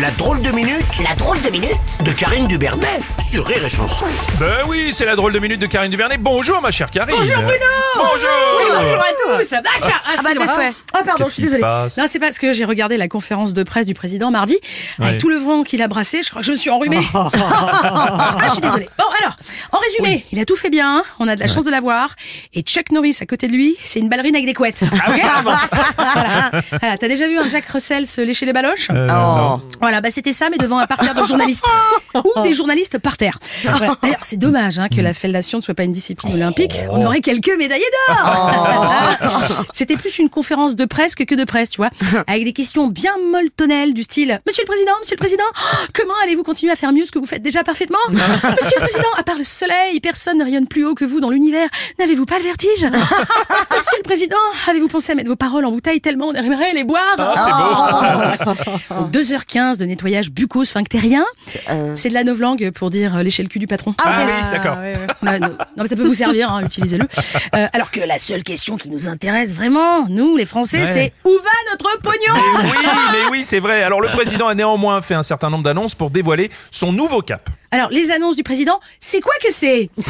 La drôle de minute La drôle de minute de Karine Dubernet sur Rire et Chanson. Ben oui, c'est la drôle de minute de Karine Duvernet. Bonjour ma chère Karine. Bonjour Bruno Bonjour. Bonjour à tous Ah, ah, excusez-moi. tes souhaits. Ah pardon, je suis désolée. passe? Non, c'est parce que j'ai regardé la conférence de presse du président mardi. Ouais. Avec tout le vent qu'il a brassé, je crois que je me suis enrhumée. ah, je suis désolée. Bon, alors, en résumé, il a tout fait bien, on a de la chance de l'avoir. Et Chuck Norris à côté de lui, c'est une ballerine avec des couettes. Ah Ok voilà. Voilà, T'as déjà vu un Jack Russell se lécher les baloches? Euh, non. Voilà, bah c'était ça, mais devant un parterre de journalistes. Ou des journalistes par terre. D'ailleurs, c'est dommage hein, que la fellation ne soit pas une discipline oh. olympique. On aurait quelques médaillés d'or. Oh. c'était plus une conférence de presse que de presse, tu vois, avec des questions bien molletonnelles du style Monsieur le président, Monsieur le président, comment allez-vous continuer à faire mieux ce que vous faites déjà parfaitement? Monsieur le président, à part le soleil, personne ne rayonne plus haut que vous dans l'univers. N'avez-vous pas le vertige Monsieur le président, avez-vous pensé à mettre vos paroles en bouteille tellement on aimerait les boire? Ah, 2h15 de nettoyage bucco-sphinctérien. Euh. C'est de la novlangue pour dire euh, lécher le cul du patron. Ah, ah oui, d'accord. Ah, non, mais ça peut vous servir, hein, utilisez-le. Euh, alors que la seule question qui nous intéresse vraiment, nous les Français, c'est où va notre pognon? Oui, mais oui, c'est vrai. Alors le président a néanmoins fait un certain nombre d'annonces pour dévoiler son nouveau cap. Alors les annonces du président, c'est quoi que c'est?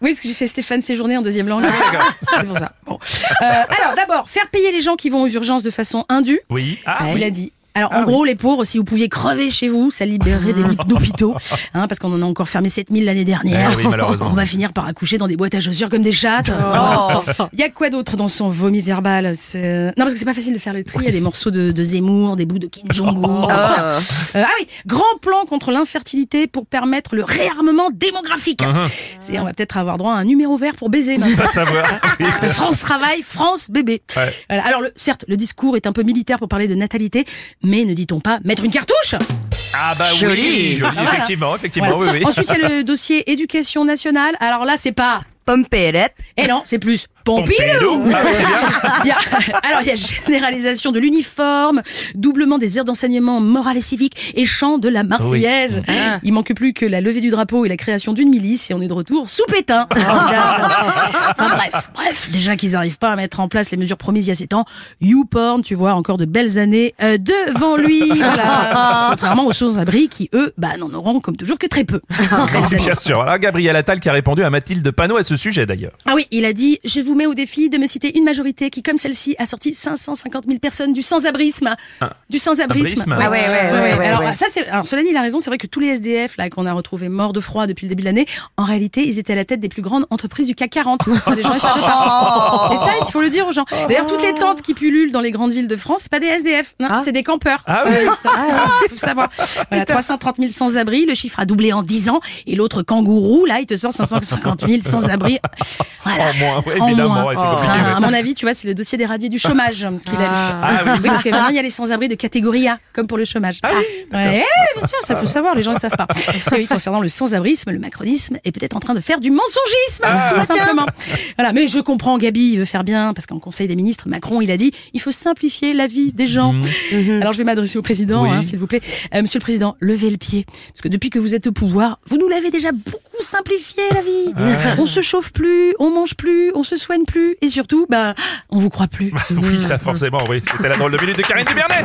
Oui, parce que j'ai fait Stéphane séjourner en deuxième langue. Ah, c'est ça. Bon. alors d'abord, faire payer les gens qui vont aux urgences de façon indue. Oui. Ah, il a dit alors en gros, les pauvres, si vous pouviez crever chez vous, ça libérerait des lits d'hôpitaux, hein, parce qu'on en a encore fermé 7000 l'année dernière. Eh oui, malheureusement. On va finir par accoucher dans des boîtes à chaussures comme des chattes. Il y a quoi d'autre dans son vomi verbal Non, parce que c'est pas facile de faire le tri. Il y a des morceaux de, de Zemmour, des bouts de Kim Jong-un. Euh, ah oui, grand plan contre l'infertilité pour permettre le réarmement démographique. C'est, on va peut-être avoir droit à un numéro vert pour baiser maintenant. Pas savoir. France Travail, France Bébé. Ouais. Voilà. Alors, le, certes, le discours est un peu militaire pour parler de natalité, mais ne dit-on pas mettre une cartouche? Ah bah oui, joli, effectivement, effectivement, Voilà. oui, oui. Ensuite, il y a le dossier éducation nationale. Alors là, c'est pas... Pompérette. Eh non, c'est plus Pompidou. Pompidou. Ah oui, c'est bien. Bien. Alors, il y a généralisation de l'uniforme, doublement des heures d'enseignement moral et civique et chant de la Marseillaise. Il manque plus que la levée du drapeau et la création d'une milice et on est de retour sous pétain. Bref, bref, déjà qu'ils n'arrivent pas à mettre en place les mesures promises il y a 7 ans, YouPorn, tu vois, encore de belles années euh, devant lui. Voilà. Contrairement aux sans-abri qui, eux, bah, n'en auront comme toujours que très peu. Bien sûr. Voilà, Gabriel Attal qui a répondu à Mathilde Panot à ce sujet d'ailleurs. Ah oui, il a dit Je vous mets au défi de me citer une majorité qui, comme celle-ci, a sorti 550 000 personnes du sans-abrisme. Du sans-abrisme. abrisme. Ah ouais, ouais, ouais, ouais, alors, ouais. ça, c'est. Alors, cela dit, il a raison. C'est vrai que tous les SDF, là, qu'on a retrouvés morts de froid depuis le début de l'année, en réalité, ils étaient à la tête des plus grandes entreprises du CAC 40. Gens, ils savaient pas. Et ça, il faut le dire aux gens. D'ailleurs, toutes les tentes qui pullulent dans les grandes villes de France, c'est pas des SDF. Non, c'est des campeurs. Ah Ça, oui. ça, faut le savoir. Voilà, 330 000 sans-abri. Le chiffre a doublé en 10 ans. Et l'autre kangourou, là, il te sort 550 000 sans-abri. Voilà. En moins, ouais, En évidemment, moins. ouais, c'est compliqué. Ah, ouais. À mon avis, tu vois, c'est le dossier des radiés du chômage qu'il a lu. Ah oui. Oui, parce que maintenant, il y a les sans-abri de catégorie A, comme pour le chômage. Ah oui, bien sûr, ça faut savoir, les gens ne savent pas. Et oui, concernant le sans-abrisme, le macronisme est peut-être en train de faire du mensongisme, Ah. Voilà, mais je comprends, Gabi, il veut faire bien, parce qu'en Conseil des ministres, Macron, il a dit, il faut simplifier la vie des gens. Alors, je vais m'adresser au président, Mhm. Oui. hein, s'il vous plaît. Euh, monsieur le président, levez le pied, parce que depuis que vous êtes au pouvoir, vous nous l'avez déjà beaucoup simplifié, la vie. On se chauffe plus, on mange plus, on se soigne plus, et surtout, ben, on vous croit plus. Oui, ça forcément, oui. C'était la drôle de minute de Karine Dubernet.